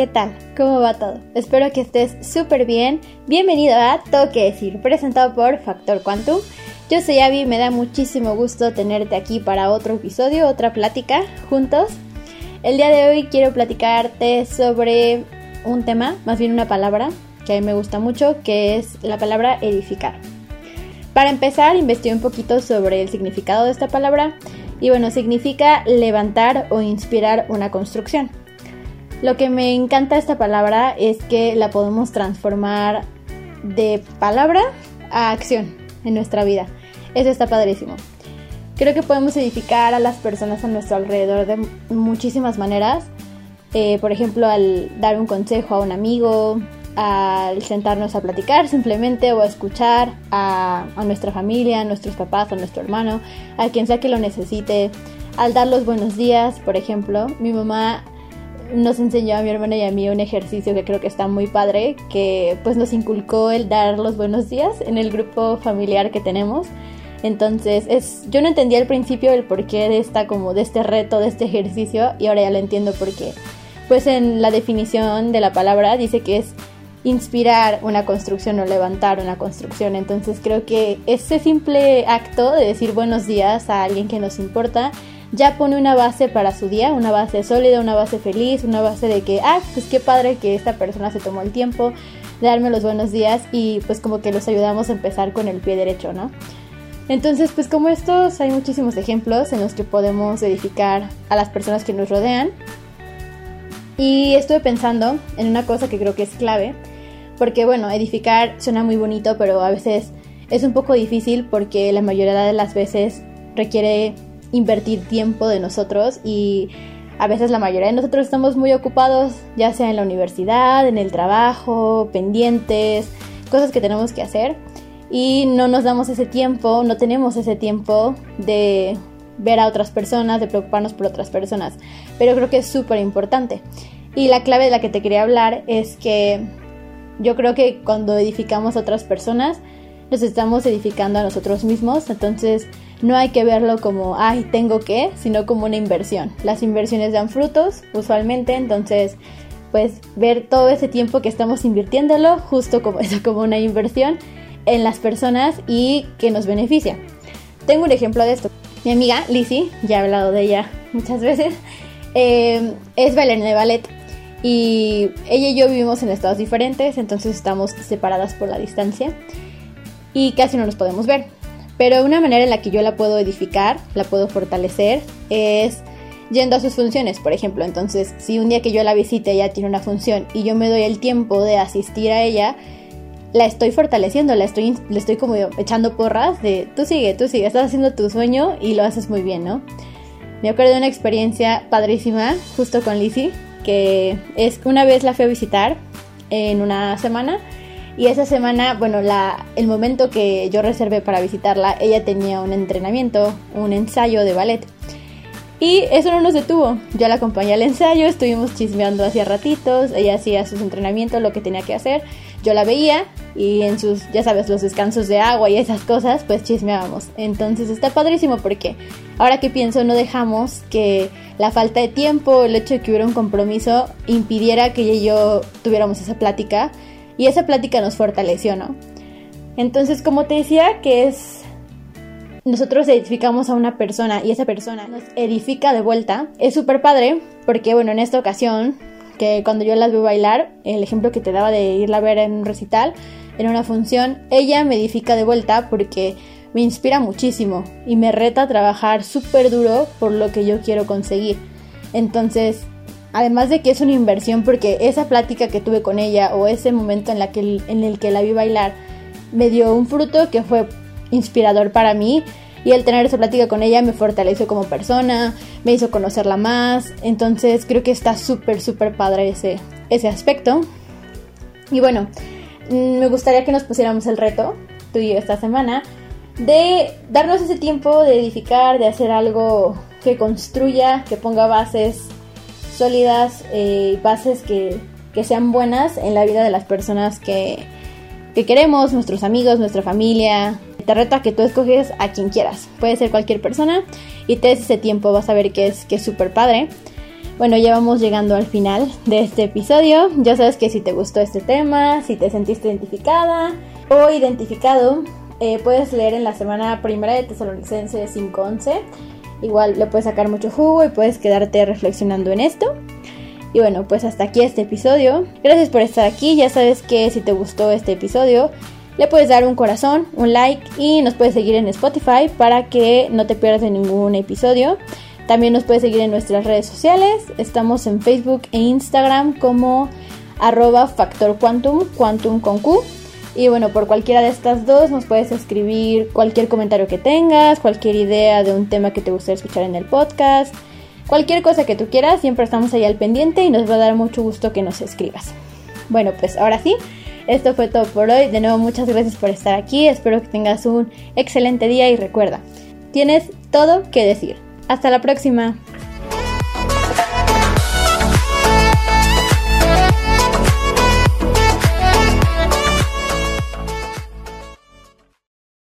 ¿qué tal? ¿Cómo va todo? Espero que estés súper bien. Bienvenido a Toque Decir, presentado por Factor Quantum. Yo soy Abby, me da muchísimo gusto tenerte aquí para otro episodio, otra plática juntos. El día de hoy quiero platicarte sobre un tema, más bien una palabra que a mí me gusta mucho, que es la palabra edificar. Para empezar, investigué un poquito sobre el significado de esta palabra y bueno, significa levantar o inspirar una construcción. Lo que me encanta esta palabra es que la podemos transformar de palabra a acción en nuestra vida. Eso está padrísimo. Creo que podemos edificar a las personas a nuestro alrededor de muchísimas maneras. Eh, por ejemplo, al dar un consejo a un amigo, al sentarnos a platicar simplemente o a escuchar a, a, nuestra familia, a nuestros papás, a nuestro hermano, a quien sea que lo necesite, al dar los buenos días, por ejemplo. Mi mamá nos enseñó a mi hermana y a mí un ejercicio que creo que está muy padre, que pues nos inculcó el dar los buenos días en el grupo familiar que tenemos. Entonces, es, yo no entendía al principio el porqué de esta como de este reto, de este ejercicio y ahora ya lo entiendo porque pues en la definición de la palabra dice que es inspirar una construcción o levantar una construcción. Entonces, creo que ese simple acto de decir buenos días a alguien que nos importa ya pone una base para su día, una base sólida, una base feliz, una base de que, ah, pues qué padre que esta persona se tomó el tiempo de darme los buenos días y pues como que los ayudamos a empezar con el pie derecho, ¿no? Entonces, pues como estos, hay muchísimos ejemplos en los que podemos edificar a las personas que nos rodean. Y estuve pensando en una cosa que creo que es clave, porque bueno, edificar suena muy bonito, pero a veces es un poco difícil porque la mayoría de las veces requiere invertir tiempo de nosotros y a veces la mayoría de nosotros estamos muy ocupados, ya sea en la universidad, en el trabajo, pendientes, cosas que tenemos que hacer y no nos damos ese tiempo, no tenemos ese tiempo de ver a otras personas, de preocuparnos por otras personas. Pero creo que es súper importante. Y la clave de la que te quería hablar es que yo creo que cuando edificamos a otras personas, nos estamos edificando a nosotros mismos. Entonces, no hay que verlo como, ay, tengo que, sino como una inversión. Las inversiones dan frutos, usualmente, entonces, pues ver todo ese tiempo que estamos invirtiéndolo, justo como eso, como una inversión en las personas y que nos beneficia. Tengo un ejemplo de esto. Mi amiga Lizzie, ya he hablado de ella muchas veces, eh, es bailarina de ballet y ella y yo vivimos en estados diferentes, entonces estamos separadas por la distancia y casi no nos podemos ver. Pero una manera en la que yo la puedo edificar, la puedo fortalecer, es yendo a sus funciones, por ejemplo. Entonces, si un día que yo la visite ella tiene una función y yo me doy el tiempo de asistir a ella, la estoy fortaleciendo, la estoy, le estoy como echando porras de tú sigue, tú sigue, estás haciendo tu sueño y lo haces muy bien, ¿no? Me acuerdo de una experiencia padrísima justo con Lizzie, que es una vez la fui a visitar en una semana y esa semana, bueno, la, el momento que yo reservé para visitarla, ella tenía un entrenamiento, un ensayo de ballet. Y eso no nos detuvo. Yo la acompañé al ensayo, estuvimos chismeando hacía ratitos, ella hacía sus entrenamientos, lo que tenía que hacer. Yo la veía y en sus, ya sabes, los descansos de agua y esas cosas, pues chismeábamos. Entonces está padrísimo porque ahora que pienso no dejamos que la falta de tiempo, el hecho de que hubiera un compromiso impidiera que ella y yo tuviéramos esa plática y esa plática nos fortaleció, ¿no? Entonces, como te decía, que es nosotros edificamos a una persona y esa persona nos edifica de vuelta, es súper padre porque, bueno, en esta ocasión, que cuando yo las veo bailar, el ejemplo que te daba de irla a ver en un recital, en una función, ella me edifica de vuelta porque me inspira muchísimo y me reta a trabajar súper duro por lo que yo quiero conseguir. Entonces, Además de que es una inversión porque esa plática que tuve con ella o ese momento en, la que, en el que la vi bailar me dio un fruto que fue inspirador para mí y el tener esa plática con ella me fortaleció como persona, me hizo conocerla más, entonces creo que está súper, súper padre ese, ese aspecto. Y bueno, mm, me gustaría que nos pusiéramos el reto, tú y yo esta semana, de darnos ese tiempo de edificar, de hacer algo que construya, que ponga bases sólidas, eh, bases que, sean buenas en la vida de las personas que, queremos, nuestros amigos, nuestra familia. Te reto a que tú escoges a quien quieras. Puede ser cualquier persona y te des ese tiempo, vas a ver que es que es súper padre. Bueno, ya vamos llegando al final de este episodio. Ya sabes que si te gustó este tema, si te sentiste identificada o identificado, eh, puedes leer en la semana primera de Tesalonicense 5.11. Igual le puedes sacar mucho jugo y puedes quedarte reflexionando en esto. Y bueno, pues hasta aquí este episodio. Gracias por estar aquí. Ya sabes que si te gustó este episodio, le puedes dar un corazón, un like y nos puedes seguir en Spotify para que no te pierdas de ningún episodio. También nos puedes seguir en nuestras redes sociales. Estamos en Facebook e Instagram como arroba factor. Y bueno, por cualquiera de estas dos nos puedes escribir cualquier comentario que tengas, cualquier idea de un tema que te gustaría escuchar en el podcast, cualquier cosa que tú quieras, siempre estamos ahí al pendiente y nos va a dar mucho gusto que nos escribas. Bueno, pues ahora sí, esto fue todo por hoy. De nuevo, muchas gracias por estar aquí. Espero que tengas un excelente día y recuerda, tienes todo que decir. Hasta la próxima.